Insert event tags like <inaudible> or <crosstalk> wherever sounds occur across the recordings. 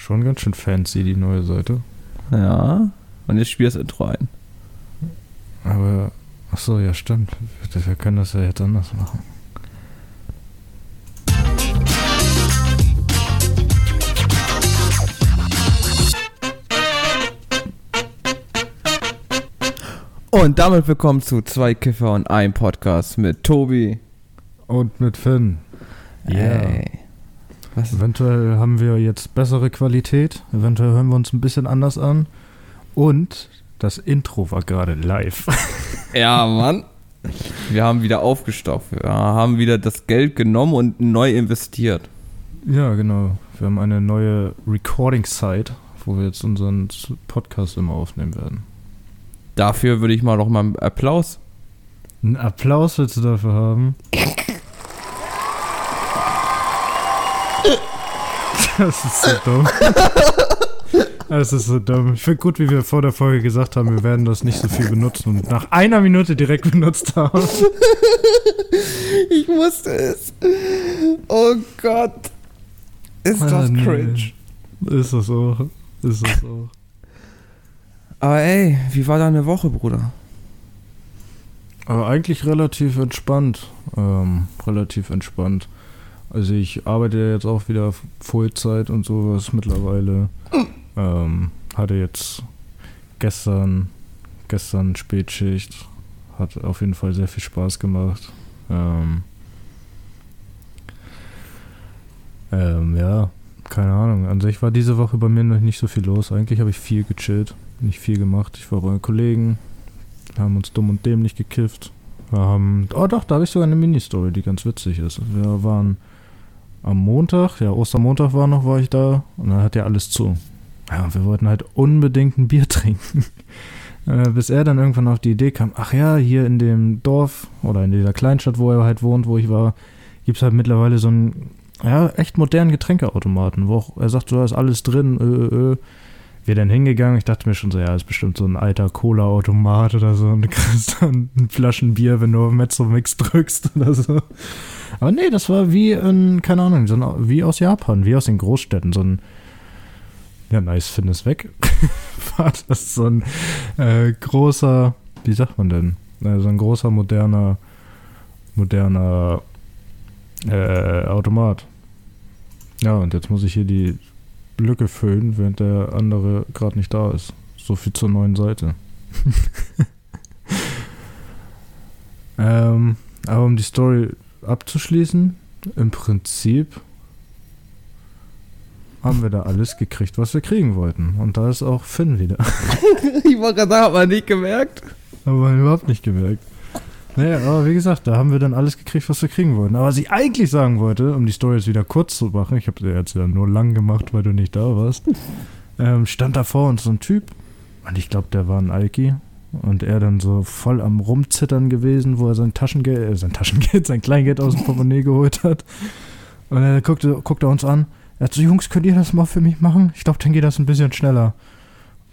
Schon ganz schön fancy, die neue Seite. Ja. Und jetzt spiel das Intro ein. Aber, ach so, ja, stimmt. Wir können das ja jetzt anders machen. Und damit willkommen zu zwei Kiffer und ein Podcast mit Tobi. Und mit Finn. Ja. Ey. Was? Eventuell haben wir jetzt bessere Qualität. Eventuell hören wir uns ein bisschen anders an. Und das Intro war gerade live. <laughs> Ja, Mann. Wir haben wieder aufgestockt. Wir haben wieder das Geld genommen und neu investiert. ja, genau. Wir haben eine neue Recording-Site, wo wir jetzt unseren Podcast immer aufnehmen werden. Dafür würde ich mal noch mal einen Applaus. Einen Applaus willst du dafür haben? <laughs> Das ist so dumm. Das ist so dumm. Ich finde gut, wie wir vor der Folge gesagt haben, wir werden das nicht so viel benutzen und nach einer Minute direkt <laughs> benutzt haben. Ich wusste es. Oh Gott. Ist Ah, nee. Ist das auch. Ist das auch. Aber ey, wie war deine Woche, Bruder? Aber eigentlich relativ entspannt. Ähm, relativ entspannt. Also ich arbeite jetzt auch wieder Vollzeit und sowas mittlerweile. Ähm, hatte jetzt gestern, gestern Spätschicht. Hat auf jeden Fall sehr viel Spaß gemacht. Ähm, ähm, ja, keine Ahnung. An sich war diese Woche bei mir noch nicht so viel los. Eigentlich habe ich viel gechillt, nicht viel gemacht. Ich war bei Kollegen, haben uns dumm und dämlich gekifft. Wir haben, oh doch, da habe ich sogar eine Mini-Story, die ganz witzig ist. Wir waren am Montag, ja, Ostermontag war noch, war ich da und dann hat ja alles zu. Ja, und wir wollten halt unbedingt ein Bier <laughs> trinken. Äh, Bis er dann irgendwann auf die Idee kam, ach ja, hier in dem Dorf oder in dieser Kleinstadt, wo er halt wohnt, wo ich war, gibt es halt mittlerweile so einen, ja, echt modernen Getränkeautomaten, wo auch, er sagt, so, da ist alles drin, ö, ö, ö. Wir dann hingegangen, ich dachte mir schon so, ja, ist bestimmt so ein alter Cola-Automat oder so und du kriegst dann ein Flaschenbier, wenn du Mezzo-Mix drückst oder so. Aber nee, das war wie in, keine Ahnung, so ein, wie aus Japan, wie aus den Großstädten, so ein, ja, nice, Fitness weg. <laughs> war das so ein äh, großer, wie sagt man denn? Äh, so ein großer, moderner, moderner äh, Automat. Ja, und jetzt muss ich hier die Lücke füllen, während der andere gerade nicht da ist. So viel zur neuen Seite. <laughs> ähm, aber um die Story abzuschließen, im Prinzip haben wir da alles gekriegt, was wir kriegen wollten. Und da ist auch Finn wieder. <laughs> ich wollte gerade sagen, hat man nicht gemerkt. Aber überhaupt nicht gemerkt. Naja, aber wie gesagt, da haben wir dann alles gekriegt, was wir kriegen wollten. Aber was ich eigentlich sagen wollte, um die Story jetzt wieder kurz zu machen, ich habe sie jetzt ja nur lang gemacht, weil du nicht da warst, <laughs> ähm, stand da vor uns so ein Typ, und ich glaube, der war ein Alki. Und er dann so voll am Rumzittern gewesen, wo er sein Taschengeld, äh, sein Taschengeld, <laughs> sein Kleingeld aus dem Portemonnaie geholt hat. Und er guckte, guckte uns an. Er hat so, Jungs, könnt ihr das mal für mich machen? Ich glaube, dann geht das ein bisschen schneller.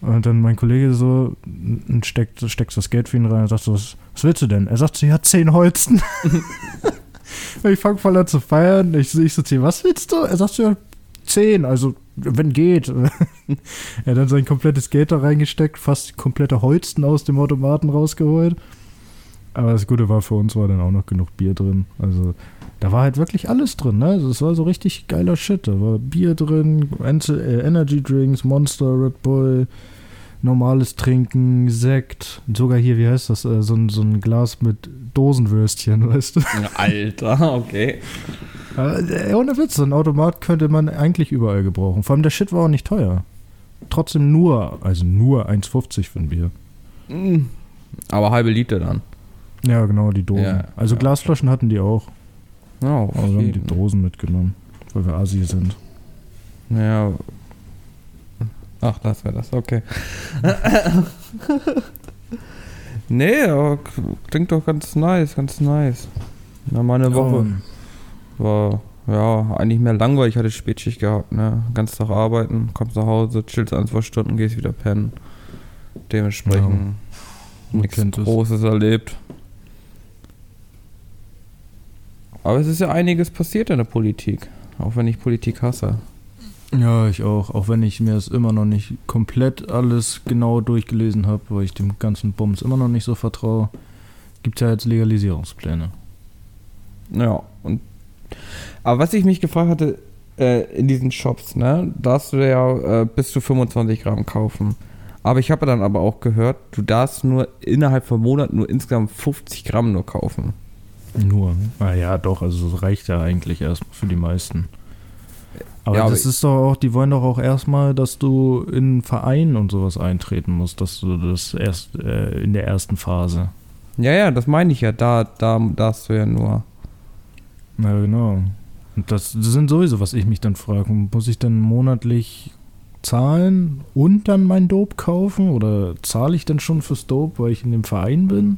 Und dann mein Kollege so steckt, steckt das Geld für ihn rein und sagt so, was, was willst du denn? Er sagt so, ja, zehn Holzen. <laughs> Ich fange voll an zu feiern. Ich, ich so, was willst du? Er sagt so, ja, zehn, also wenn geht. <laughs> er hat dann sein komplettes Geld da reingesteckt, fast komplette Holzen aus dem Automaten rausgeholt. Aber das Gute war, für uns war dann auch noch genug Bier drin. Also da war halt wirklich alles drin, ne? Also es war so richtig geiler Shit. Da war Bier drin, äh, Energy Drinks, Monster, Red Bull, normales Trinken, Sekt, sogar hier, wie heißt das, äh, so, ein, so ein Glas mit Dosenwürstchen, <laughs> weißt du? Alter, okay. Aber, äh, ohne Witz, so ein Automat könnte man eigentlich überall gebrauchen. Vor allem der Shit war auch nicht teuer. Trotzdem nur, also nur 1,50 für ein Bier. Mm. Aber halbe Liter dann. Ja, genau, die Dosen. Ja, also ja. Glasflaschen hatten die auch. Ja, Aber wir haben die. Dosen mitgenommen, weil wir Asi sind. Ja. Ach, das wäre das, okay. <laughs> nee, aber klingt doch ganz nice, ganz nice. Na, meine Woche war, ja, eigentlich mehr langweilig. Ich hatte Spätschicht gehabt, ne? Ganz Tag arbeiten, kommst nach Hause, chillst ein, zwei Stunden, gehst wieder pennen. Dementsprechend man nichts es. Großes erlebt. Aber es ist ja einiges passiert in der Politik. Auch wenn ich Politik hasse. Ja, ich auch. Auch wenn ich mir es immer noch nicht komplett alles genau durchgelesen habe, weil ich dem ganzen Bums immer noch nicht so vertraue, gibt es ja jetzt Legalisierungspläne. Ja, und aber was ich mich gefragt hatte, äh, in diesen Shops, ne, darfst du ja äh, bis zu 25 Gramm kaufen. Aber ich habe dann aber auch gehört, du darfst nur innerhalb von Monaten nur insgesamt 50 Gramm nur kaufen. Nur? Ah ja, doch, also das reicht ja eigentlich erstmal für die meisten. Aber Ja, das aber- ist doch auch, die wollen doch auch erstmal, dass du in Vereinen und sowas eintreten musst, dass du das erst äh, in der ersten Phase. Ja, ja, das meine ich ja. Da, da darfst du ja nur. Ja, genau. Und das, das sind sowieso, was ich mich dann frage. Muss ich dann monatlich zahlen und dann mein Dope kaufen? Oder zahle ich dann schon fürs Dope, weil ich in dem Verein bin?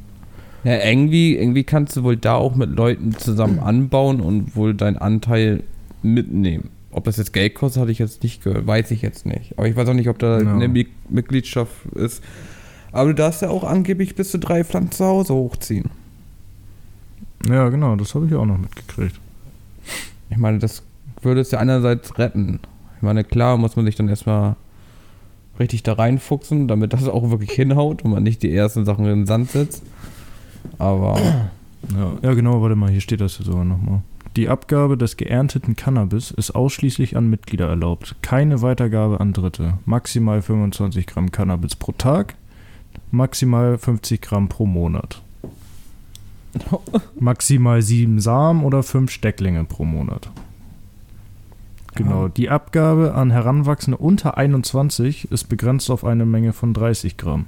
Ja, irgendwie, irgendwie kannst du wohl da auch mit Leuten zusammen <clears throat> anbauen und wohl deinen Anteil mitnehmen. Ob das jetzt Geld kostet, hatte ich jetzt nicht gehört, weiß ich jetzt nicht. Aber ich weiß auch nicht, ob da Ja. eine Mi- Mitgliedschaft ist. Aber du darfst ja auch angeblich bis zu drei Pflanzen zu Hause hochziehen. Ja, genau, das habe ich auch noch mitgekriegt. Ich meine, das würde es ja einerseits retten. Ich meine, klar muss man sich dann erstmal richtig da reinfuchsen, damit das auch wirklich hinhaut und man nicht die ersten Sachen in den Sand setzt. Aber Ja, ja genau, warte mal, hier steht das ja sogar nochmal. Die Abgabe des geernteten Cannabis ist ausschließlich an Mitglieder erlaubt. Keine Weitergabe an Dritte. Maximal 25 Gramm Cannabis pro Tag. Maximal 50 Gramm pro Monat. <laughs> Maximal sieben Samen oder fünf Stecklinge pro Monat. Genau, die Abgabe an Heranwachsende unter 21 ist begrenzt auf eine Menge von 30 Gramm.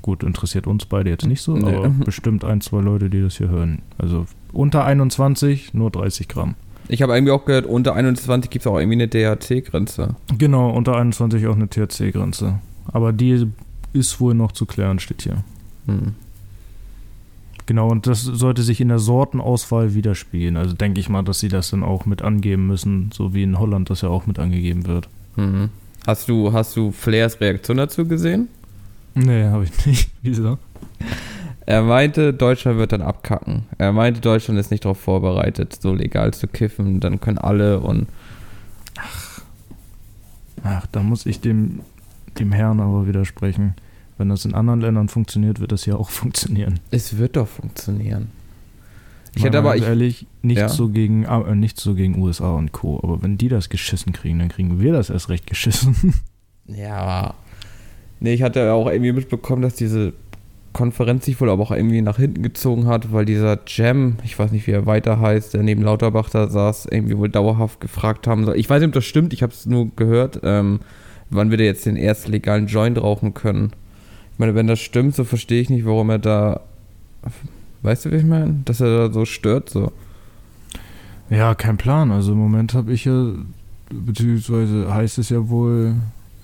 Gut, interessiert uns beide jetzt nicht so, Nee. aber <laughs> bestimmt ein, zwei Leute, die das hier hören. Also unter 21 nur 30 Gramm. ich habe irgendwie auch gehört, unter 21 gibt es auch irgendwie eine DHC-Grenze. Genau, unter 21 auch eine THC-Grenze. Aber die ist wohl noch zu klären, steht hier. Hm. Genau, und das sollte sich in der Sortenauswahl widerspiegeln. Also denke ich mal, dass sie das dann auch mit angeben müssen, so wie in Holland das ja auch mit angegeben wird. Mhm. Hast du, hast du Flairs Reaktion dazu gesehen? Nee, habe ich nicht. <laughs> Wieso? Er meinte, Deutschland wird dann abkacken. Er meinte, Deutschland ist nicht darauf vorbereitet, so legal zu kiffen. Dann können alle und Ach, da muss ich dem, dem Herrn aber widersprechen. Wenn das in anderen Ländern funktioniert, wird das ja auch <laughs> funktionieren. es wird doch funktionieren. Ich hätte aber, ich, ehrlich, nicht Ja. so gegen äh, nicht so gegen USA und Co. Aber wenn die das geschissen kriegen, dann kriegen wir das erst recht geschissen. <laughs> ja, nee, ich hatte auch irgendwie mitbekommen, dass diese Konferenz sich wohl aber auch irgendwie nach hinten gezogen hat, weil dieser Jam, ich weiß nicht, wie er weiter heißt, der neben Lauterbach da saß, irgendwie wohl dauerhaft gefragt haben soll. Ich weiß nicht, ob das stimmt, ich habe es nur gehört, ähm, wann wir da jetzt den ersten legalen Joint rauchen können. Ich meine, wenn das stimmt, so verstehe ich nicht, warum er da, weißt du, wie ich meine? Dass er da so stört, so. ja, kein Plan. Also im Moment habe ich ja, beziehungsweise heißt es ja wohl,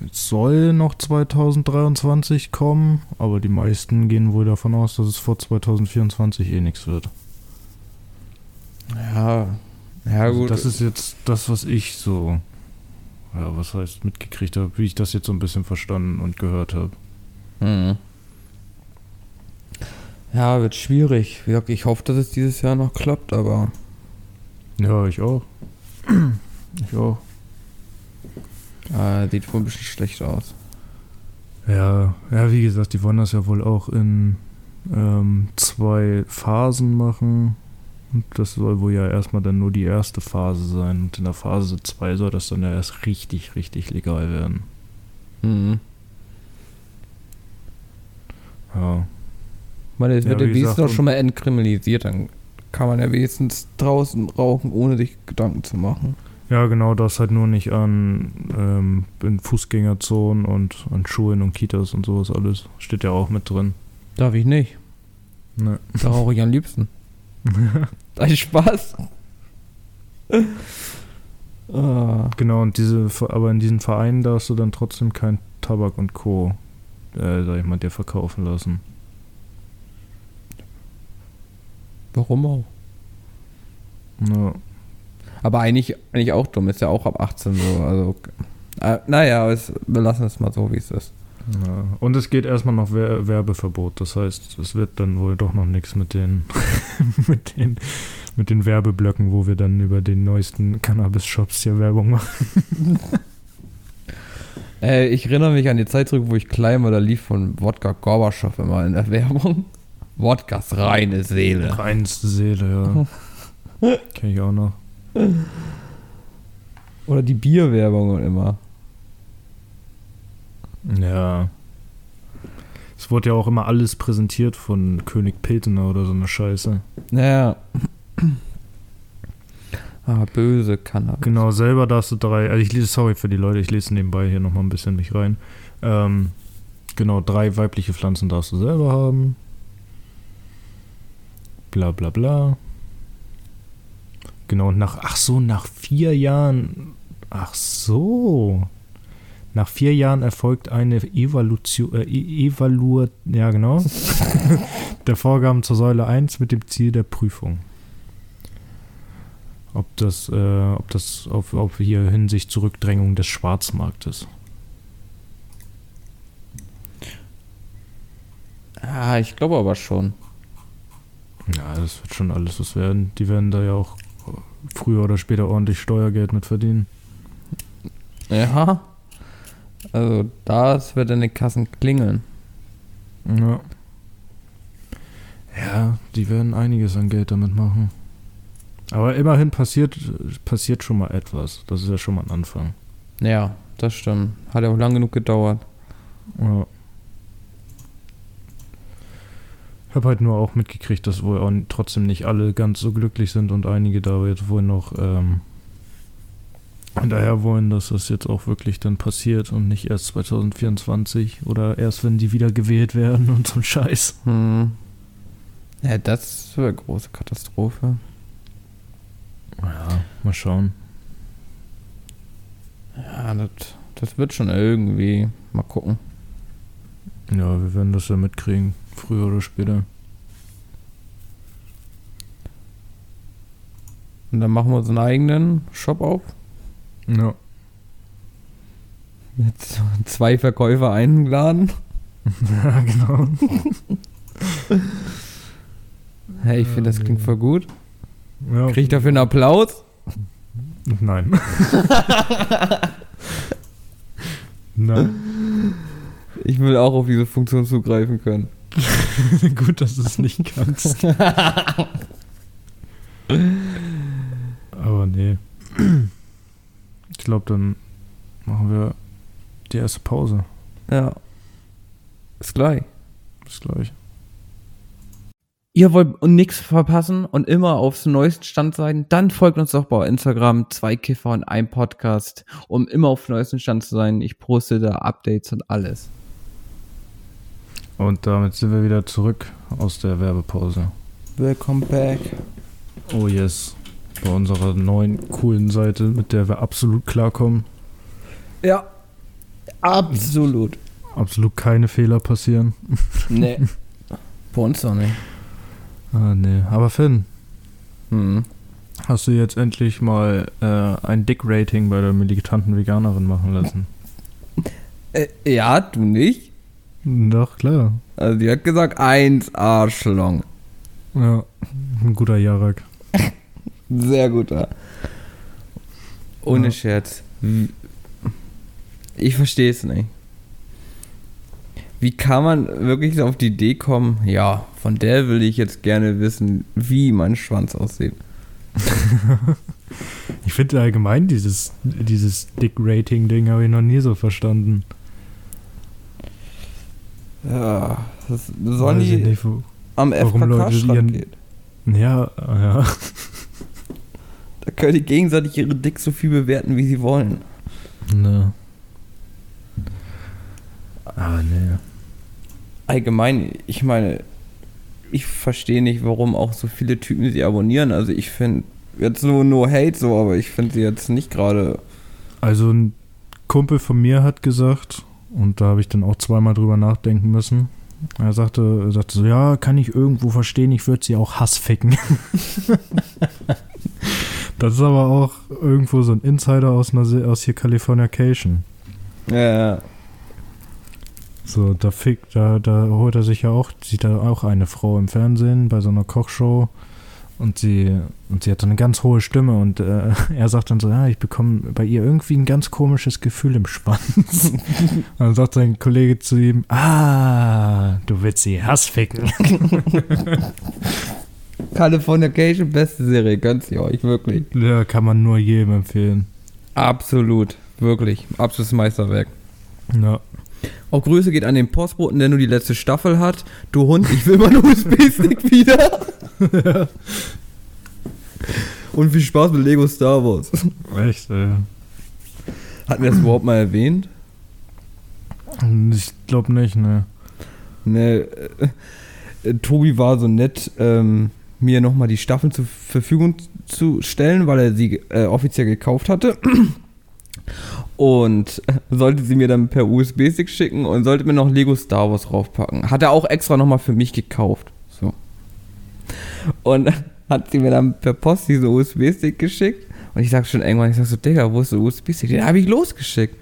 es soll noch 2023 kommen, aber die meisten gehen wohl davon aus, dass es vor 2024 eh nichts wird. Ja, ja Also gut. das ist jetzt das, was ich so, ja, was heißt mitgekriegt habe, wie ich das jetzt so ein bisschen verstanden und gehört habe. Mhm. Ja, wird schwierig. Ich hoffe, dass es dieses Jahr noch klappt, aber Ja, ich auch. Ich auch. Äh, sieht wohl ein bisschen schlecht aus. Ja, ja, wie gesagt, die wollen das ja wohl auch in ähm, zwei Phasen machen. Und das soll wohl ja erstmal dann nur die erste Phase sein. Und in der Phase 2 soll das dann ja erst richtig, richtig legal werden. Mhm. Ja. Ich meine, es Ja, wird ja wenigstens doch schon mal entkriminalisiert. Dann kann man ja wenigstens draußen rauchen, ohne sich Gedanken zu machen. Ja, genau, das halt nur nicht an ähm, in Fußgängerzonen und an Schulen und Kitas und sowas alles. Steht ja auch mit drin. Darf ich nicht. Ne. <laughs> Da rauche ich am liebsten. <laughs> Ein Spaß. ah. Genau, und diese, aber in diesen Vereinen darfst du dann trotzdem kein Tabak und Co. Äh, sag ich mal, dir verkaufen lassen. Warum auch? Ja. Aber eigentlich, eigentlich auch dumm. Ist ja auch ab 18 so. Also, äh, naja, es, wir lassen es mal so, wie es ist. Ja. Und es geht erstmal noch Wer Werbeverbot. Das heißt, es wird dann wohl doch noch nichts mit den, <laughs> mit den mit den Werbeblöcken, wo wir dann über den neuesten Cannabis-Shops hier Werbung machen. <laughs> Äh, ich erinnere mich an die Zeit zurück, wo ich klein war, da lief von Wodka Gorbatschow immer in der Werbung. Wodkas reine Seele. Reinste Seele, ja. <laughs> Kenn ich auch noch. Oder die Bierwerbung immer. Ja. Es wurde ja auch immer alles präsentiert von König Petener oder so eine Scheiße. Naja. Ah, böse Cannabis. Genau, selber darfst du drei, also ich lese, sorry für die Leute, ich lese nebenbei hier nochmal ein bisschen nicht rein. Ähm, genau, drei weibliche Pflanzen darfst du selber haben. Bla bla bla. Genau, nach, ach so, nach vier Jahren, ach so. Nach vier Jahren erfolgt eine Evaluation, äh, E- Evaluat, ja genau, <laughs> der Vorgaben zur Säule 1 mit dem Ziel der Prüfung. Ob das, äh, ob das auf, auf hier Hinsicht Zurückdrängung des Schwarzmarktes. Ah, ich glaube aber schon. Ja, das wird schon alles was werden. Die werden da ja auch früher oder später ordentlich Steuergeld mit verdienen. Ja. Also, das wird in den Kassen klingeln. Ja. Ja, die werden einiges an Geld damit machen. Aber immerhin passiert, passiert schon mal etwas. Das ist ja schon mal ein Anfang. Ja, das stimmt. Hat ja auch lang genug gedauert. Ja. Ich habe halt nur auch mitgekriegt, dass wohl auch trotzdem nicht alle ganz so glücklich sind und einige da jetzt wohl noch ähm, hinterher wollen, dass das jetzt auch wirklich dann passiert und nicht erst 2024 oder erst wenn die wieder gewählt werden und so ein Scheiß. Hm. Ja, das wäre eine große Katastrophe. Ja, mal schauen. Ja, das, das wird schon irgendwie. Mal gucken. Ja, wir werden das ja mitkriegen, früher oder später. Und dann machen wir unseren eigenen Shop auf. Ja. Mit zwei Verkäufer eingeladen. <laughs> ja, genau. Hey, ich finde, das klingt voll gut. Ja, Krieg ich dafür einen Applaus? Nein. <laughs> Nein. Ich will auch auf diese Funktion zugreifen können. <laughs> Gut, dass du es nicht kannst. Aber nee. Ich glaube, dann machen wir die erste Pause. Ja. Bis gleich. Bis gleich. Ihr wollt nichts verpassen und immer aufs neuesten Stand sein, dann folgt uns doch bei Instagram, zwei Kiffer und ein Podcast, um immer auf dem neuesten Stand zu sein. Ich poste da Updates und alles. Und damit sind wir wieder zurück aus der Werbepause. Welcome back. Oh yes. Bei unserer neuen, coolen Seite, mit der wir absolut klarkommen. Ja. Absolut. Absolut keine Fehler passieren. <laughs> Nee. Bei uns doch nicht. Ah, nee. Aber Finn, Hm. hast du jetzt endlich mal äh, ein Dick-Rating bei der militanten Veganerin machen lassen? Äh, ja, du nicht? Doch, klar. Also die hat gesagt, eins Arschlong. Ja, ein guter Jarak. Sehr guter. Ohne Ja. Scherz. Ich verstehe es nicht. Wie kann man wirklich auf die Idee kommen, ja, von der will ich jetzt gerne wissen, wie mein Schwanz aussieht. <laughs> Ich finde allgemein dieses, dieses Dick-Rating-Ding habe ich noch nie so verstanden. Ja, das sollen die nicht, wo, am FKK-Strand gehen. ja, ja. Da können die gegenseitig ihre Dick so viel bewerten, wie sie wollen. Ne. Aber nee. Allgemein, ich meine, ich verstehe nicht, warum auch so viele Typen sie abonnieren. Also ich finde, jetzt nur no hate so, aber ich finde sie jetzt nicht gerade. Also ein Kumpel von mir hat gesagt, und da habe ich dann auch zweimal drüber nachdenken müssen. Er sagte, er sagte so, ja, kann ich irgendwo verstehen, ich würde sie auch Hass ficken. <laughs> das ist aber auch irgendwo so ein Insider aus, einer, aus hier Californication. Ja, So, da fickt, da, da holt er sich ja auch, sieht er auch eine Frau im Fernsehen bei so einer Kochshow Und sie, und sie hat so eine ganz hohe Stimme und äh, <laughs> er sagt dann so, ja, ich bekomme bei ihr irgendwie ein ganz komisches Gefühl im Schwanz. und <laughs> dann sagt sein Kollege zu ihm, ah, du willst sie Hassficken. <laughs> Californication, beste Serie, gönnt ihr euch, wirklich. ja, kann man nur jedem empfehlen. Absolut, wirklich. Absolutes Meisterwerk. Ja. Auch Grüße geht an den Postboten, der nur die letzte Staffel hat. Du Hund, ich will meinen USB-Stick wieder. <laughs> Und viel Spaß mit Lego Star Wars. Echt, ey. Hatten wir das überhaupt mal erwähnt? Ich glaube nicht, ne. Ne, äh, Tobi war so nett, ähm, mir nochmal die Staffeln zur Verfügung zu stellen, weil er sie äh, offiziell gekauft hatte. Und sollte sie mir dann per USB-Stick schicken und sollte mir noch Lego Star Wars draufpacken. Hat er auch extra nochmal für mich gekauft. So. Und hat sie mir dann per Post diesen USB-Stick geschickt. Und ich sag schon irgendwann, ich sag so, Digga, wo ist der USB-Stick? Den habe ich losgeschickt.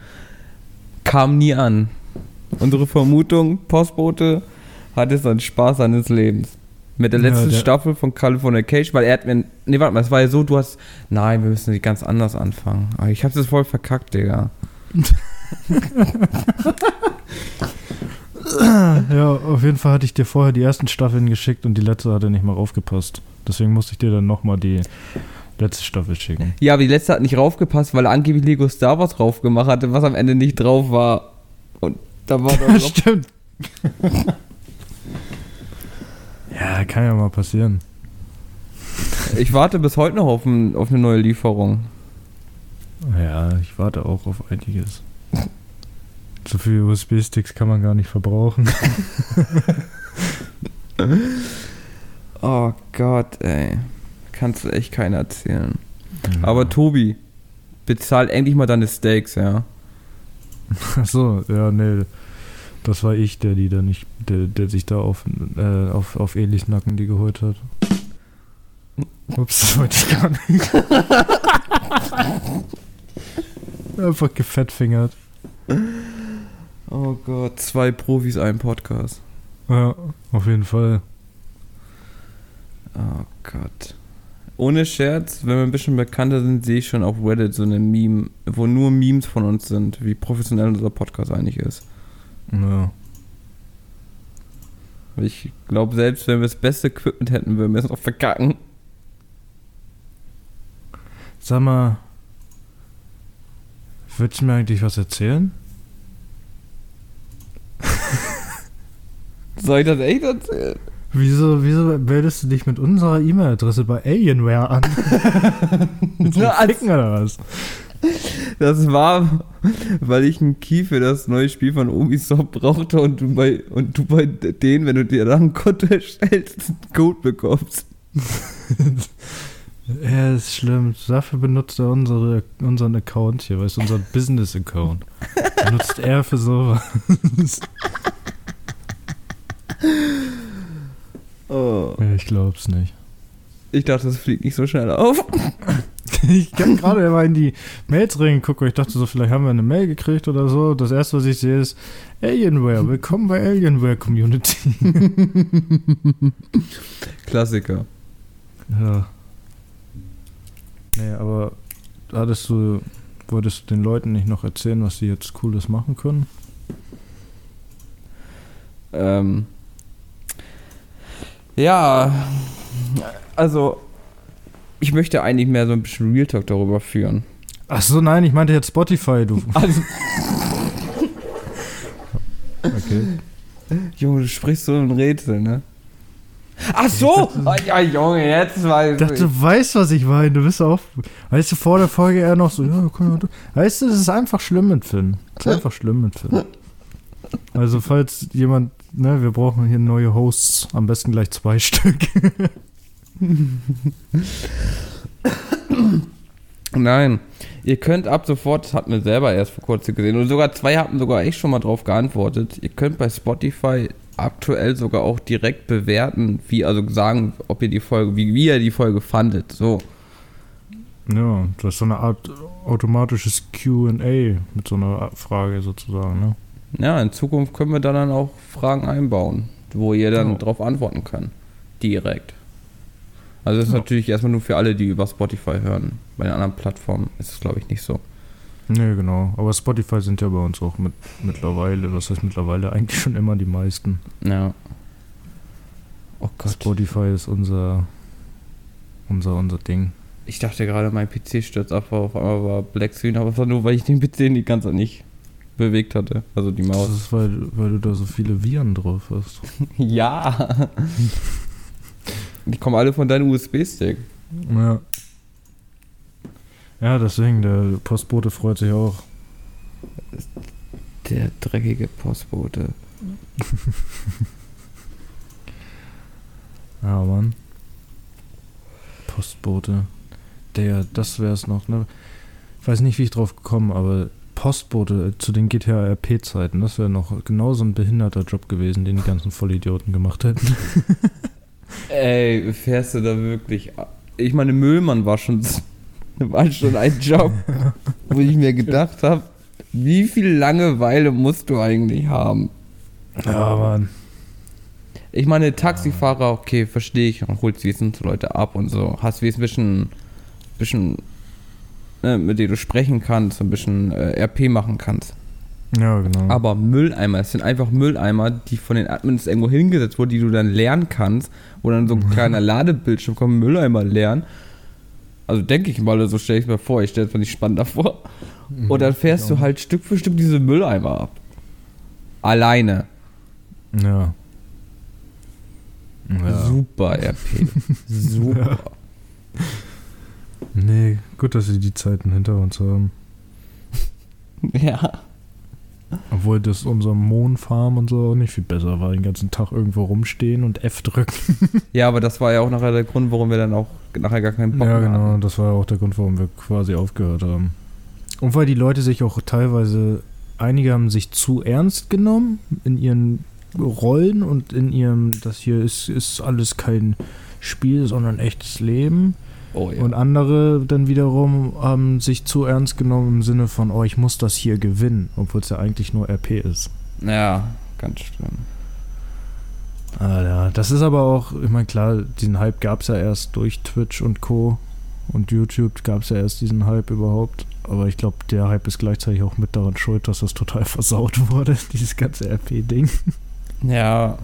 Kam nie an. Unsere Vermutung, Postbote hatte seinen Spaß seines Lebens. Mit der Ja, letzten der- Staffel von California Cage, weil er hat mir. Nee, warte mal, es war ja so, du hast. Nein, wir müssen die ganz anders anfangen. Aber ich hab's jetzt voll verkackt, Digga. <laughs> <laughs> Ja, auf jeden Fall hatte ich dir vorher die ersten Staffeln geschickt und die letzte hatte nicht mal raufgepasst. Deswegen musste ich dir dann nochmal die letzte Staffel schicken. Ja, aber die letzte hat nicht raufgepasst, weil er angeblich Lego Star Wars drauf gemacht hatte, was am Ende nicht drauf war. Und da war <laughs> doch noch Stimmt. ja, kann ja mal passieren. Ich warte bis heute noch auf, ein, auf eine neue Lieferung. Ja, ich warte auch auf einiges. So viele USB-Sticks kann man gar nicht verbrauchen. <laughs> Oh Gott, ey. Kannst du echt keiner erzählen. Aber Tobi, bezahl endlich mal deine Steaks, ja. <laughs> Ach so, ja, nee. Das war ich, der die da nicht, der, der sich da auf, äh, auf, auf Elis Nacken die geholt hat. Ups, das wollte ich gar nicht. <laughs> Einfach gefettfingert. Oh Gott, zwei Profis, ein Podcast. Ja, auf jeden Fall. Oh Gott. Ohne Scherz, wenn wir ein bisschen bekannter sind, sehe ich schon auf Reddit so eine Meme, wo nur Memes von uns sind, wie professionell unser Podcast eigentlich ist. Ja. Ich glaube, selbst wenn wir das beste Equipment hätten, würden wir es noch verkacken. Sag mal, willst du mir eigentlich was erzählen? Soll ich das echt erzählen? Wieso, wieso meldest du dich mit unserer E-Mail-Adresse bei Alienware an? <laughs> Als- ficken oder was? Das war, weil ich einen Key für das neue Spiel von Ubisoft brauchte und du bei, und du bei denen, wenn du dir dann ein Konto erstellst, einen Code bekommst. <laughs> Ja, ist schlimm. Dafür benutzt er unsere, unseren Account hier, weißt du, unseren Business-Account. Benutzt er für sowas. Oh. Ich glaub's nicht. Ich dachte, das fliegt nicht so schnell auf. <laughs> Ich kann gerade mal in die Mails reingucken. Ich dachte so, vielleicht haben wir eine Mail gekriegt oder so. Das erste, was ich sehe, ist Alienware. Willkommen bei Alienware Community. <laughs> Klassiker. Ja. Nee, aber hattest du, wolltest du den Leuten nicht noch erzählen, was sie jetzt Cooles machen können? Ähm. Ja, also ich möchte eigentlich mehr so ein bisschen Real Talk darüber führen. Ach so, nein, ich meinte jetzt Spotify, du. <laughs> Also, Okay. Junge, du sprichst so ein Rätsel, ne? Ach so! <laughs> Ah, ja, Junge, jetzt weiß Ich dachte, du weißt, was ich meine. Du bist auch. Weißt du, vor der Folge eher noch so, ja, komm mal. Weißt du, das ist einfach schlimm mit Finn. Das ist einfach schlimm mit Finn. Also, falls jemand, ne, wir brauchen hier neue Hosts, am besten gleich zwei <laughs> Stück. Nein, ihr könnt ab sofort, das hatten wir selber erst vor kurzem gesehen, und sogar zwei hatten sogar echt schon mal drauf geantwortet. Ihr könnt bei Spotify aktuell sogar auch direkt bewerten, wie, also sagen, ob ihr die Folge, wie, wie ihr die Folge fandet. So. Ja, das ist so eine Art automatisches QA mit so einer Frage sozusagen, ne? Ja, in Zukunft können wir da dann auch Fragen einbauen, wo ihr dann Ja. drauf antworten könnt. Direkt. Also das ist Ja. natürlich erstmal nur für alle, die über Spotify hören. Bei den anderen Plattformen ist es, glaube ich, nicht so. Nee, genau. Aber Spotify sind ja bei uns auch mit, mittlerweile, was heißt mittlerweile, eigentlich schon immer die meisten. Ja. Oh Gott. Spotify ist unser, unser, unser Ding. Ich dachte gerade, mein PC stürzt ab, aber auf einmal war Black Screen, aber es war nur, weil ich den PC die ganze Zeit nicht bewegt hatte. Also die Das Maus. ist, weil, weil du da so viele Viren drauf hast. <laughs> Ja. Die kommen alle von deinem USB-Stick. Ja. Ja, deswegen, der Postbote freut sich auch. Der dreckige Postbote. <laughs> Ja, Mann. Postbote. Der, das wär's noch, ne? Ich weiß nicht, wie ich drauf gekommen, aber Postbote zu den GTA-RP-Zeiten, das wäre noch genau so ein behinderter Job gewesen, den die ganzen Vollidioten gemacht hätten. <laughs> Ey, fährst du da wirklich? Ich meine, Müllmann war schon, <laughs> war schon ein Job, wo ich mir gedacht habe, wie viel Langeweile musst du eigentlich haben? Ja, Mann. Ich meine, Taxifahrer, okay, verstehe ich, und holst wenigstens Leute ab und so. Hast wenigstens ein bisschen, bisschen ne, mit denen du sprechen kannst, ein bisschen äh, RP machen kannst. Ja, genau. Aber Mülleimer, es sind einfach Mülleimer, die von den Admins irgendwo hingesetzt wurden, die du dann lernen kannst, wo dann so ein kleiner Ladebildschirm kommt, Mülleimer lernen. Also denke ich mal, so stelle ich mir vor, ich stelle es mir nicht spannender vor. Und dann fährst du halt Stück für Stück diese Mülleimer ab. Alleine. Ja. ja. Super RP. <laughs> Super. Nee, gut, dass sie die Zeiten hinter uns haben. <laughs> Ja. Obwohl das unser Mondfarm und so auch nicht viel besser war. Den ganzen Tag irgendwo rumstehen und F drücken. <laughs> Ja, aber das war ja auch nachher der Grund, warum wir dann auch nachher gar keinen Bock Ja, genau. hatten. Das war auch der Grund, warum wir quasi aufgehört haben. Und weil die Leute sich auch teilweise, einige haben sich zu ernst genommen in ihren Rollen und in ihrem, das hier ist, ist alles kein Spiel, sondern echtes Leben. Oh ja. Und andere dann wiederum haben sich zu ernst genommen im Sinne von, oh, ich muss das hier gewinnen, obwohl es ja eigentlich nur RP ist. ja, ganz schlimm. Ah, ja. Das ist aber auch, ich meine, klar, diesen Hype gab es ja erst durch Twitch und Co. Und YouTube gab es ja erst diesen Hype überhaupt. Aber ich glaube, der Hype ist gleichzeitig auch mit daran schuld, dass das total <laughs> versaut wurde, dieses ganze RP-Ding. Ja.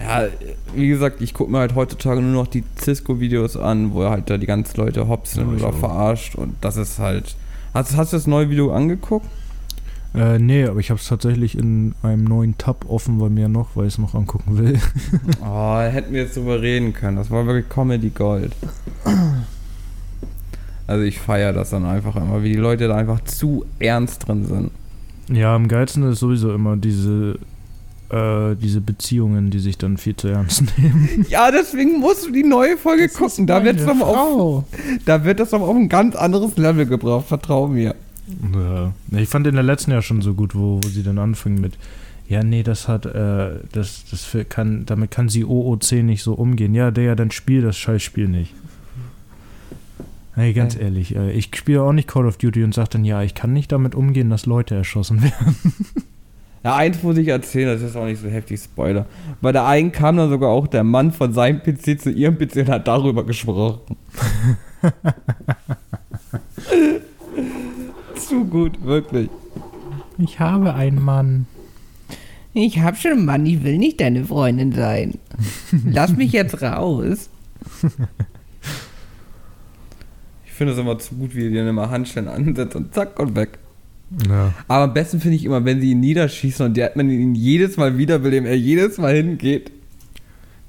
Ja, wie gesagt, ich gucke mir halt heutzutage nur noch die Cisco-Videos an, wo er halt da die ganzen Leute hopsen Ja, oder verarscht und das ist halt. Hast, hast du das neue Video angeguckt? Äh, nee, aber ich habe es tatsächlich in einem neuen Tab offen bei mir noch, weil ich es noch angucken will. <laughs> Oh, hätten wir jetzt drüber reden können. Das war wirklich Comedy Gold. Also ich feiere das dann einfach immer, wie die Leute da einfach zu ernst drin sind. Ja, am geilsten ist sowieso immer diese, äh, diese Beziehungen, die sich dann viel zu ernst <laughs> nehmen. Ja, deswegen musst du die neue Folge gucken. Da wird, aber auf, <laughs> da wird das aber auf ein ganz anderes Level gebracht, vertrau mir. Ja. Ich fand in der letzten ja schon so gut, wo, wo sie dann anfingen mit, ja, nee, das hat, äh, das, das kann, damit kann sie OOC nicht so umgehen. Ja, der ja, dann spiel das Scheißspiel nicht. Hey, ganz ehrlich, äh, ich spiele auch nicht Call of Duty und sage dann, ja, ich kann nicht damit umgehen, dass Leute erschossen <laughs> werden. Ja, eins muss ich erzählen, das ist auch nicht so heftig Spoiler. Bei der einen kam dann sogar auch der Mann von seinem PC zu ihrem PC und hat darüber gesprochen. <laughs> zu gut, wirklich. Ich habe einen Mann. Ich hab schon einen Mann, ich will nicht deine Freundin sein. Lass mich jetzt raus. Ich finde es immer zu gut, wie die dann immer Handstellen ansetzt und zack und weg. Ja. Aber am besten finde ich immer, wenn sie ihn niederschießen und der hat man ihn jedes Mal wieder, will dem er jedes Mal hingeht.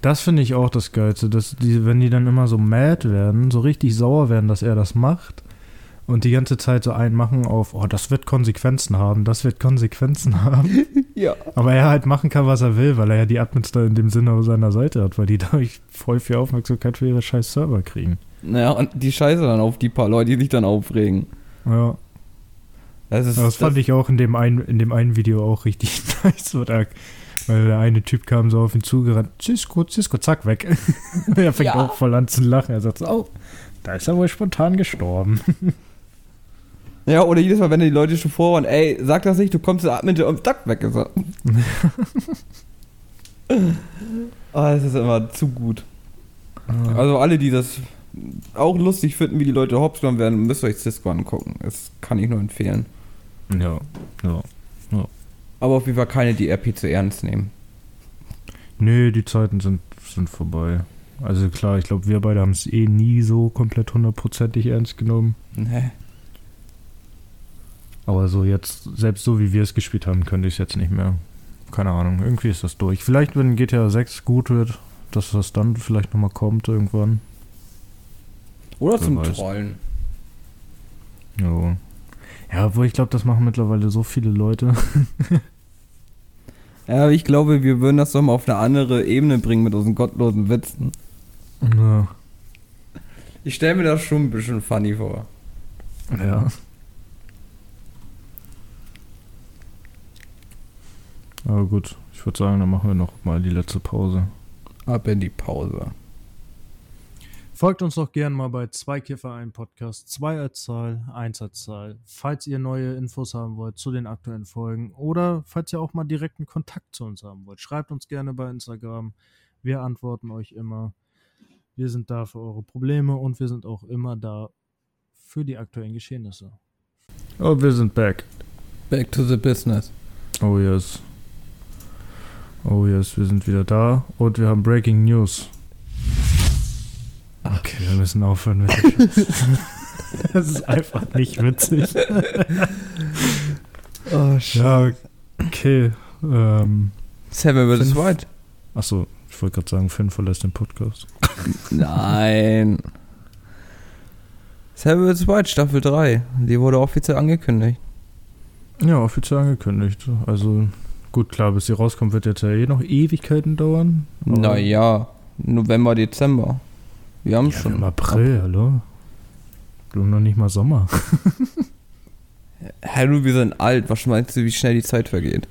Das finde ich auch das Geilste, dass die, wenn die dann immer so mad werden, so richtig sauer werden, dass er das macht und die ganze Zeit so einen machen auf, oh, das wird Konsequenzen haben, das wird Konsequenzen <laughs> haben. <laughs> Ja. Aber er halt machen kann, was er will, weil er ja die Admins da in dem Sinne auf seiner Seite hat, weil die <laughs> dadurch voll viel Aufmerksamkeit für ihre scheiß Server kriegen. Naja, und die Scheiße dann auf die paar Leute, die sich dann aufregen. Ja, Das ist das fand ich auch in dem einen, in dem einen Video auch richtig <laughs> nice, da, weil der eine Typ kam so auf ihn zugerannt, Cisco, Cisco, zack, weg. <laughs> er fängt Ja. auch voll an zu lachen, er sagt so, oh, da ist er wohl spontan gestorben. <laughs> Ja, oder jedes Mal, wenn die Leute schon vor waren, ey, sag das nicht, du kommst zu Admin und zack, weg ist er. oh, das ist immer zu gut. Also alle, die das auch lustig finden, wie die Leute hops genommen werden, müsst ihr euch Cisco angucken. Das kann ich nur empfehlen. Ja, ja. Aber auf jeden Fall keine, die RP zu ernst nehmen. Nee, die Zeiten sind, sind vorbei. Also klar, ich glaube, wir beide haben es eh nie so komplett hundertprozentig ernst genommen. Nee. Aber so jetzt, selbst so wie wir es gespielt haben, könnte ich es jetzt nicht mehr. Keine Ahnung, irgendwie ist das durch. Vielleicht, wenn GTA 6 gut wird, dass das dann vielleicht nochmal kommt irgendwann. Oder Wer zum weiß. Trollen. Jo. Ja, obwohl ich glaube, das machen mittlerweile so viele Leute. <laughs> Ja, aber ich glaube, wir würden das doch mal auf eine andere Ebene bringen mit unseren gottlosen Witzen. ja. Ich stelle mir das schon ein bisschen funny vor. ja. Aber gut, ich würde sagen, dann machen wir noch mal die letzte Pause. Ab in die Pause. Folgt uns doch gern mal bei zwei Kiffer ein Podcast, zwei als Zahl, eins als Zahl. Falls ihr neue Infos haben wollt zu den aktuellen Folgen oder falls ihr auch mal direkten Kontakt zu uns haben wollt, schreibt uns gerne bei Instagram. Wir antworten euch immer. Wir sind da für eure Probleme und wir sind auch immer da für die aktuellen Geschehnisse. Oh, wir sind back. Back to the business. Oh yes. Oh yes, wir sind wieder da und wir haben Breaking News. Müssen aufhören mit dem Scheiß. <laughs> Das ist einfach nicht witzig. <laughs> Oh, Ja, okay. Ähm, Seven vs. Fünf. White. achso, ich wollte gerade sagen, Finn verlässt den Podcast. Nein. Seven vs. White Staffel 3. Die wurde offiziell angekündigt. Ja, offiziell angekündigt. Also, gut, klar, bis sie rauskommt, wird jetzt ja eh noch Ewigkeiten dauern. Naja, November, Dezember. Wir haben Ja, schon. Im April, hallo? Du noch nicht mal Sommer. <laughs> Hallo, wir sind alt. Was meinst du, wie schnell die Zeit vergeht?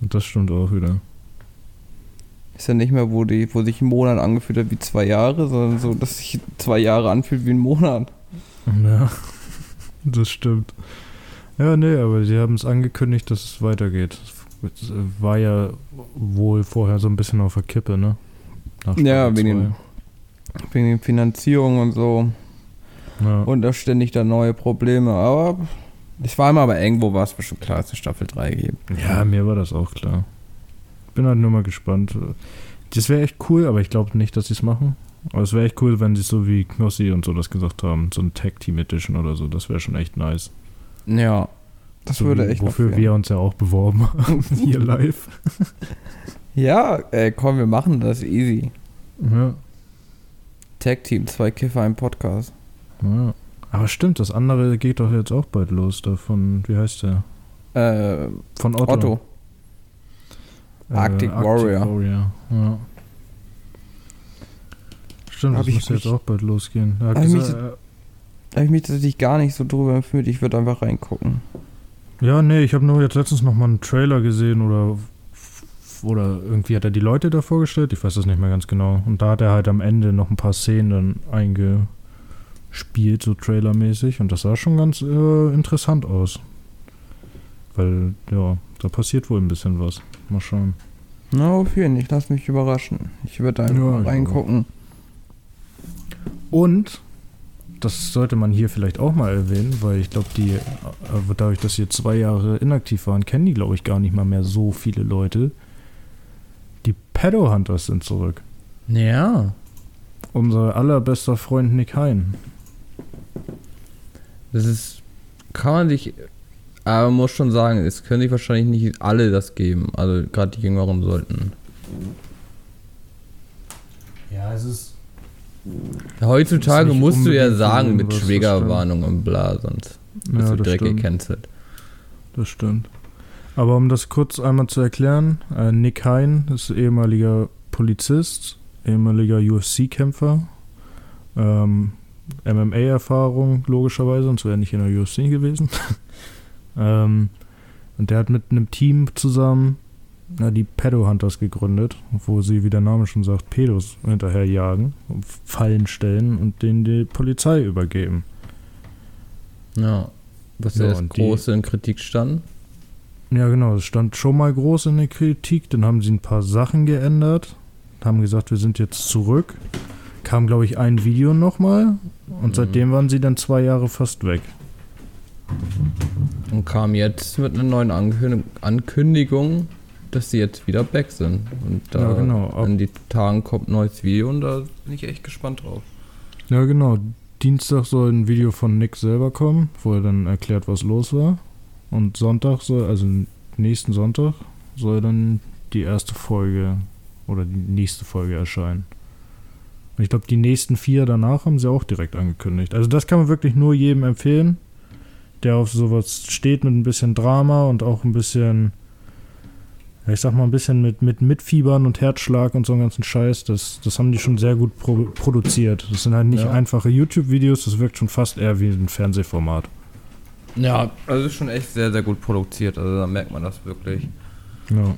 Und das stimmt auch wieder. Ist ja nicht mehr, wo, die, wo sich ein Monat angefühlt hat wie zwei Jahre, sondern so, dass sich zwei Jahre anfühlt wie ein Monat. Ja, <laughs> das stimmt. Ja, nee, aber sie haben es angekündigt, dass es weitergeht. Es war ja wohl vorher so ein bisschen auf der Kippe, ne? Nach Ja, wegen den- Wegen den Finanzierung und so. Ja. Und da ständig da neue Probleme. Aber es war immer aber irgendwo war es bestimmt klar, dass es Staffel 3 gibt. ja, mir war das auch klar. Bin halt nur mal gespannt. Das wäre echt cool, aber ich glaube nicht, dass sie es machen. Aber es wäre echt cool, wenn sie so wie Knossi und so das gesagt haben, so ein Tag Team Edition oder so. Das wäre schon echt nice. Ja. Das so würde wie, echt Wofür wir uns ja auch beworben <laughs> haben, hier live. Ja, äh, komm, wir machen das easy. Ja. Tag Team, zwei Kiffer, ein Podcast. Ja. Aber stimmt, das andere geht doch jetzt auch bald los. Davon, wie heißt der? Äh, Von Otto. Otto. Arctic Warrior. Warrior. Ja. Stimmt, Hab das muss jetzt auch bald losgehen. Er hat Hab ich mich Da habe ich mich tatsächlich gar nicht so drüber empfühlt. Ich würde einfach reingucken. äh, ja, nee, ich habe nur jetzt letztens noch mal einen Trailer gesehen oder oder irgendwie hat er die Leute da vorgestellt, ich weiß das nicht mehr ganz genau. Und da hat er halt am Ende noch ein paar Szenen dann eingespielt, so trailermäßig. Und das sah schon ganz äh, interessant aus. Weil, ja, da passiert wohl ein bisschen was. Mal schauen. Na, auf jeden Fall. Ich lasse mich überraschen. Ich würde einfach Ja, reingucken. Und, das sollte man hier vielleicht auch mal erwähnen, weil ich glaube, die, äh, dadurch, dass sie zwei Jahre inaktiv waren, kennen die, glaube ich, gar nicht mal mehr so viele Leute. Die Pedo Hunters sind zurück. Ja. Unser allerbester Freund Nick Hein. Das ist. Kann man sich. Aber man muss schon sagen, es können sich wahrscheinlich nicht alle das geben. Also gerade die Jüngeren sollten. Ja, es ist. Heutzutage Ist musst du ja sagen mit Schwägerwarnung und bla, sonst bist Ja, du das direkt stimmt. gecancelt. Das stimmt. Aber um das kurz einmal zu erklären, äh, Nick Hein ist ehemaliger Polizist, ehemaliger UFC-Kämpfer, ähm, MMA-Erfahrung logischerweise, sonst wäre er nicht in der UFC gewesen. <laughs> ähm, und der hat mit einem Team zusammen na, die Pedo Hunters gegründet, wo sie, wie der Name schon sagt, Pedos hinterherjagen, Fallen stellen und denen die Polizei übergeben. Ja. Was Ja, ja, erst groß in Kritik stand. Ja, genau, es stand schon mal groß in der Kritik, dann haben sie ein paar Sachen geändert, haben gesagt, wir sind jetzt zurück. kam, glaube ich, ein Video nochmal und Mhm. seitdem waren sie dann zwei Jahre fast weg. Und kam jetzt mit einer neuen Ankündigung, Ankündigung dass sie jetzt wieder back sind. Und da Ja, genau. In die Tagen kommt ein neues Video und da bin ich echt gespannt drauf. Ja, genau. Dienstag soll ein Video von Nick selber kommen, wo er dann erklärt, was los war. Und Sonntag soll, also nächsten Sonntag, soll dann die erste Folge oder die nächste Folge erscheinen. Und ich glaube, die nächsten vier danach haben sie auch direkt angekündigt. Also das kann man wirklich nur jedem empfehlen, der auf sowas steht mit ein bisschen Drama und auch ein bisschen, ja, ich sag mal, ein bisschen mit, mit Mitfiebern und Herzschlag und so einen ganzen Scheiß. Das, das haben die schon sehr gut pro produziert. Das sind halt nicht Ja. einfache YouTube-Videos, das wirkt schon fast eher wie ein Fernsehformat. Ja, also ist schon echt sehr, sehr gut produziert. Also da merkt man das wirklich. Ja.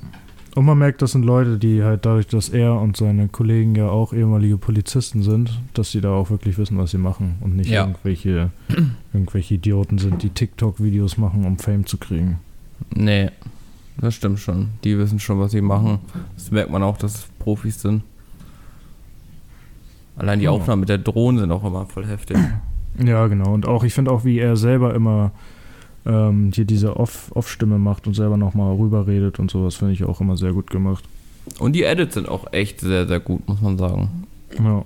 Und man merkt, das sind Leute, die halt dadurch, dass er und seine Kollegen ja auch ehemalige Polizisten sind, dass sie da auch wirklich wissen, was sie machen und nicht Ja. irgendwelche, irgendwelche Idioten sind, die TikTok-Videos machen, um Fame zu kriegen. Nee, das stimmt schon. Die wissen schon, was sie machen. Das merkt man auch, dass es Profis sind. Allein die Ja. Aufnahmen mit der Drohne sind auch immer voll heftig. Ja, genau. Und auch, ich finde auch, wie er selber immer ähm, hier diese Off- Off-Stimme macht und selber nochmal rüberredet und sowas, finde ich auch immer sehr gut gemacht. Und die Edits sind auch echt sehr, sehr gut, muss man sagen. Ja.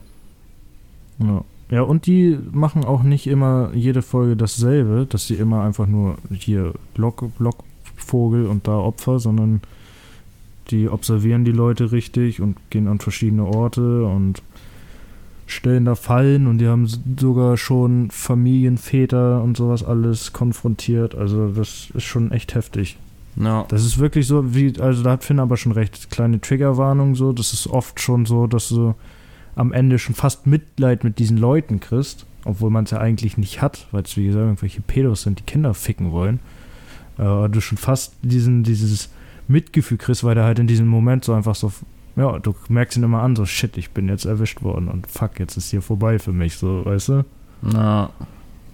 Ja. Ja, und die machen auch nicht immer jede Folge dasselbe, dass sie immer einfach nur hier Lock, Lockvogel und da Opfer, sondern die observieren die Leute richtig und gehen an verschiedene Orte und stellen da Fallen und die haben sogar schon Familienväter und sowas alles konfrontiert. Also das ist schon echt heftig. Ja. Das ist wirklich so, wie, also da hat Finn aber schon recht, kleine Triggerwarnung so, das ist oft schon so, dass du am Ende schon fast Mitleid mit diesen Leuten kriegst, obwohl man es ja eigentlich nicht hat, weil es wie gesagt irgendwelche Pedos sind, die Kinder ficken wollen. Äh, du schon fast diesen, dieses Mitgefühl kriegst, weil der halt in diesem Moment so einfach so, ja, du merkst ihn immer an, so shit, ich bin jetzt erwischt worden und fuck, jetzt ist hier vorbei für mich, so, weißt du? Na.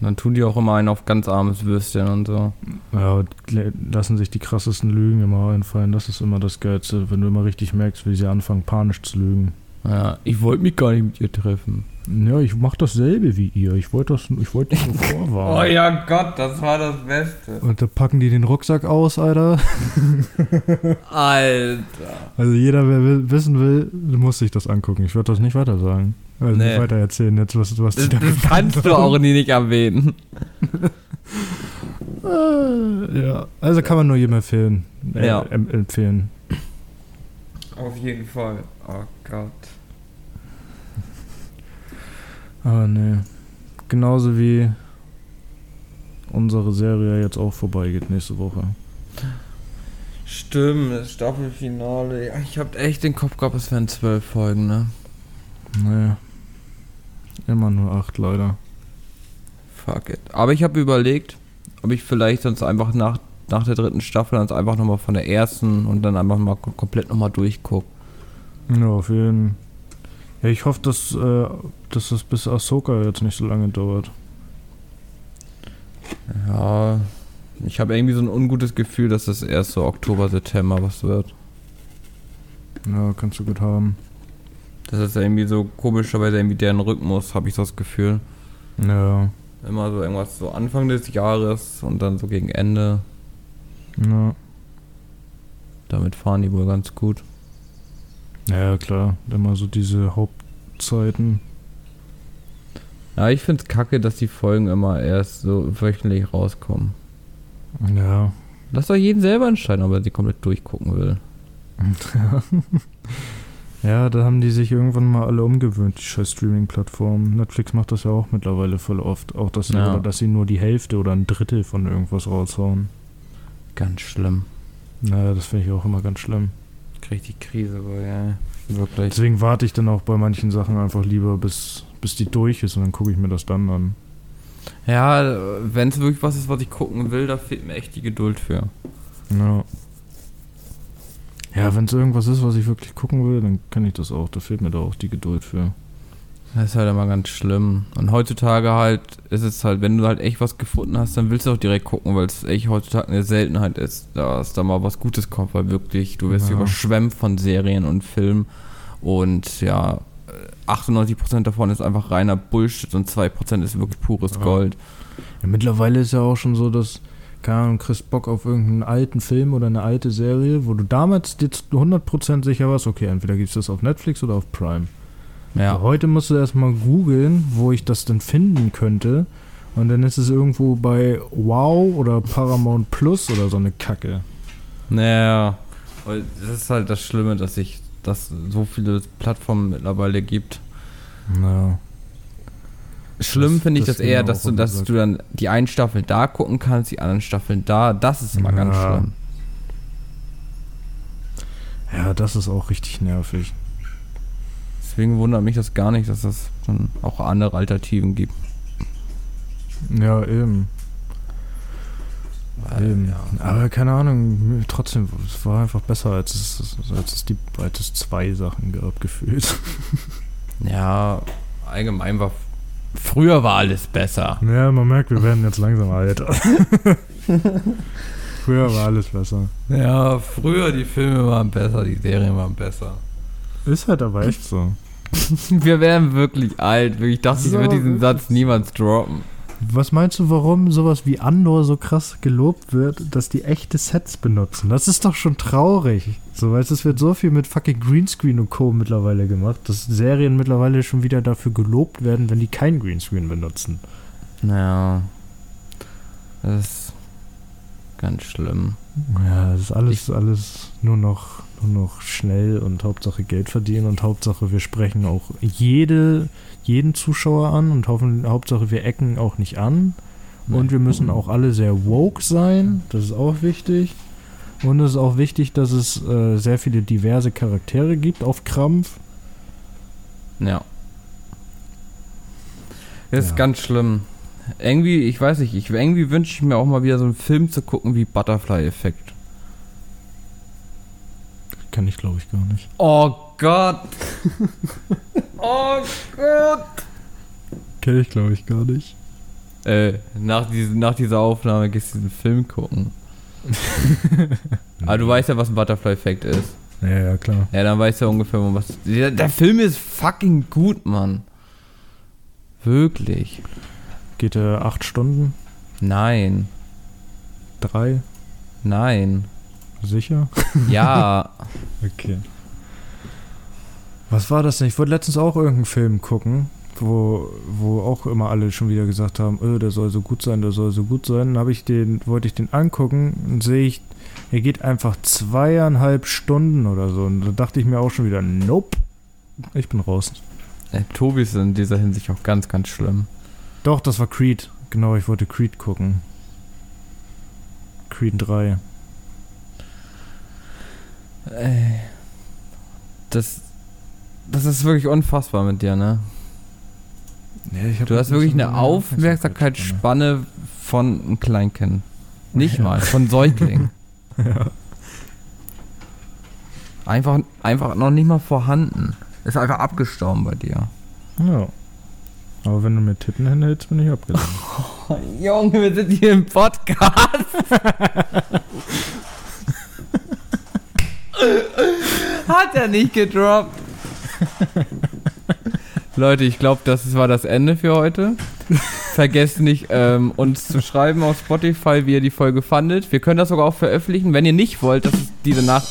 Dann tun die auch immer einen auf ganz armes Würstchen und so. Ja, lassen sich die krassesten Lügen immer einfallen. Das ist immer das Geilste, wenn du immer richtig merkst, wie sie anfangen, panisch zu lügen. Ja, ich wollte mich gar nicht mit ihr treffen. Ja, ich mach dasselbe wie ihr. Ich wollte das, ich wollte nur <laughs> vorwarnen. Oh ja Gott, das war das Beste. Und da packen die den Rucksack aus, Alter. <laughs> Alter. Also jeder, wer will, wissen will, muss sich das angucken. Ich würde das nicht weiter sagen. Also Nee. nicht weiter erzählen jetzt, was, was Das, die da das kannst du auch nie nicht erwähnen. <laughs> Äh, Ja, also kann man nur jedem empfehlen. Äh, Ja. em- empfehlen. Auf jeden Fall. Oh Gott. Aber nee. Genauso wie unsere Serie jetzt auch vorbeigeht nächste Woche. Stimmt, das Staffelfinale. Ja, ich hab echt den Kopf gehabt, es wären zwölf Folgen, ne? Nee. Immer nur acht, leider. Fuck it. Aber ich habe überlegt, ob ich vielleicht sonst einfach nach, nach der dritten Staffel sonst einfach nochmal von der ersten und dann einfach mal kom- komplett nochmal durchgucke. Ja, auf jeden Ja, ich hoffe, dass, äh, dass das bis Ahsoka jetzt nicht so lange dauert. Ja, ich habe irgendwie so ein ungutes Gefühl, dass das erst so Oktober, September was wird. Ja, kannst du gut haben. Das ist irgendwie so komischerweise irgendwie deren Rhythmus, habe ich das Gefühl. Ja. Immer so irgendwas so Anfang des Jahres und dann so gegen Ende. Ja. Damit fahren die wohl ganz gut. Ja, klar. Immer so diese Hauptzeiten. Ja, ich find's kacke, dass die Folgen immer erst so wöchentlich rauskommen. Ja. Lass doch jeden selber entscheiden, ob er sie komplett durchgucken will. <laughs> ja, da haben die sich irgendwann mal alle umgewöhnt, die scheiß Streaming-Plattformen. Netflix macht das ja auch mittlerweile voll oft. Auch, dass sie, Ja. dass sie nur die Hälfte oder ein Drittel von irgendwas raushauen. Ganz schlimm. Naja, das finde ich auch immer ganz schlimm. Die Krise, wohl, ja. Wirklich. Deswegen warte ich dann auch bei manchen Sachen einfach lieber, bis, bis die durch ist und dann gucke ich mir das dann an. Ja, wenn es wirklich was ist, was ich gucken will, da fehlt mir echt die Geduld für. Ja. Ja, wenn es irgendwas ist, was ich wirklich gucken will, dann kann ich das auch. Da fehlt mir da auch die Geduld für. Das ist halt immer ganz schlimm. Und heutzutage halt ist es halt, wenn du halt echt was gefunden hast, dann willst du auch direkt gucken, weil es echt heutzutage eine Seltenheit ist, dass da mal was Gutes kommt, weil wirklich, du wirst Ja. überschwemmt von Serien und Filmen. Und ja, äh, 98% davon ist einfach reiner Bullshit und 2% ist wirklich pures Ja. Gold. Ja, mittlerweile ist ja auch schon so, dass, keine Ahnung, kriegst Bock auf irgendeinen alten Film oder eine alte Serie, wo du damals dir zu 100% sicher warst, okay, entweder gibt's das auf Netflix oder auf Prime. Ja. Heute musst du erstmal googeln, wo ich das denn finden könnte. Und dann ist es irgendwo bei Wow oder Paramount Plus oder so eine Kacke. Naja. Das ist halt das Schlimme, dass sich dass so viele Plattformen mittlerweile gibt. Ja. Schlimm finde ich das das eher, dass du, dass gesagt. du dann die einen Staffel da gucken kannst, die anderen Staffeln da. Das ist immer ganz Ja. schlimm. Ja, das ist auch richtig nervig. Deswegen wundert mich das gar nicht, dass es dann auch andere Alternativen gibt. Ja, eben. eben. ja. Aber keine Ahnung, trotzdem, es war einfach besser, als es, als es, die, als es zwei Sachen gab, gefühlt. <laughs> Ja, allgemein war. Früher war alles besser. Ja, man merkt, wir werden jetzt langsam alt. <laughs> <laughs> Früher war alles besser. Ja, früher die Filme waren besser, die Serien waren besser. Ist halt aber echt so. <laughs> Wir werden wirklich alt. Ich dachte, ich würde diesen. Satz niemals droppen. Was meinst du, warum sowas wie Andor so krass gelobt wird, dass die echte Sets benutzen? Das ist doch schon traurig. So, weißt du, es wird so viel mit fucking Greenscreen und Co. mittlerweile gemacht, dass Serien mittlerweile schon wieder dafür gelobt werden, wenn die kein Greenscreen benutzen. Ja. Das ist ganz schlimm. Ja, das ist alles, alles nur noch, nur noch schnell und Hauptsache Geld verdienen und Hauptsache wir sprechen auch jede, jeden Zuschauer an und hoffen, Hauptsache wir ecken auch nicht an. Und wir müssen auch alle sehr woke sein, das ist auch wichtig. Und es ist auch wichtig, dass es äh, sehr viele diverse Charaktere gibt auf Krampf. Ja. Ist Ja. ganz schlimm. Irgendwie, ich weiß nicht, ich, irgendwie wünsche ich mir auch mal wieder so einen Film zu gucken wie Butterfly-Effekt. Kann ich glaube ich gar nicht. Oh Gott! <laughs> oh Gott! Kenne ich glaube ich gar nicht. Äh, nach, diese, nach dieser Aufnahme gehst du diesen Film gucken. <laughs> Aber du weißt ja, was ein Butterfly-Effekt ist. Ja, ja, klar. Ja, dann weißt du ja ungefähr, um was. Der, der Film ist fucking gut, Mann. Wirklich. Geht er acht Stunden? Nein. Drei? Nein. Sicher? <laughs> Ja. <laughs> Okay. Was war das denn? Ich wollte letztens auch irgendeinen Film gucken, wo, wo auch immer alle schon wieder gesagt haben, äh, der soll so gut sein, der soll so gut sein. Dann habe ich den, wollte ich den angucken und sehe ich, er geht einfach zweieinhalb Stunden oder so. Und da dachte ich mir auch schon wieder, nope. Ich bin raus. Äh, Tobi ist in dieser Hinsicht auch ganz, ganz schlimm. Doch, das war Creed. Genau, ich wollte Creed gucken. Creed 3. Ey. Das. Das ist wirklich unfassbar mit dir, ne? Hab Du hast wirklich eine Aufmerksamkeitsspanne von einem Kleinkind. Nicht Ja. mal, von Säugling. <laughs> Ja. Einfach, einfach noch nicht mal vorhanden. Ist einfach abgestorben bei dir. ja. Aber wenn du mir Titten hinhältst, bin ich abgelenkt. <laughs> Junge, wir sind hier im Podcast. <laughs> <laughs> Hat er nicht gedroppt. <laughs> Leute, ich glaube, das war das Ende für heute. Vergesst nicht, ähm, uns zu schreiben auf Spotify, wie ihr die Folge fandet. Wir können das sogar auch veröffentlichen. Wenn ihr nicht wollt, dass es diese Nach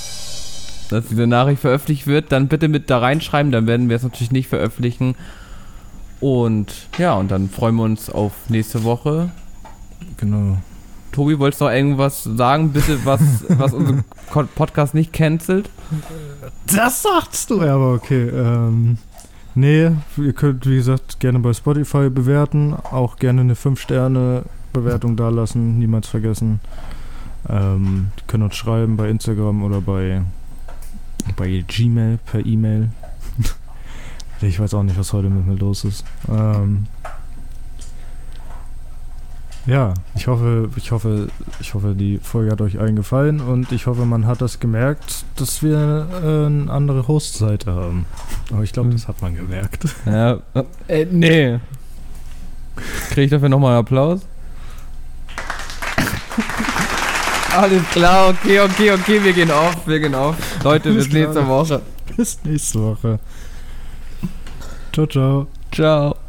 dass diese Nachricht veröffentlicht wird, dann bitte mit da reinschreiben. Dann werden wir es natürlich nicht veröffentlichen. Und ja, und dann freuen wir uns auf nächste Woche. genau. Tobi, wolltest du noch irgendwas sagen, bitte, was, was unseren Podcast nicht cancelt? Das sagst du, ja, aber okay. Ähm, nee, ihr könnt, wie gesagt, gerne bei Spotify bewerten. Auch gerne eine 5-Sterne-Bewertung dalassen. Niemals vergessen. Ähm, die können uns schreiben bei Instagram oder bei, bei Gmail per E-Mail. <laughs> ich weiß auch nicht, was heute mit mir los ist. Ähm, ja, ich hoffe, ich hoffe, ich hoffe, die Folge hat euch allen gefallen und ich hoffe, man hat das gemerkt, dass wir äh, eine andere Hostseite haben. Aber ich glaube, das hat man gemerkt. <laughs> Ja, äh, nee. Kriege ich dafür nochmal einen Applaus? <laughs> Alles klar, okay, okay, okay, wir gehen auf, wir gehen auf. Leute, bis nächste Woche. Bis nächste Woche. Ciao, ciao. Ciao.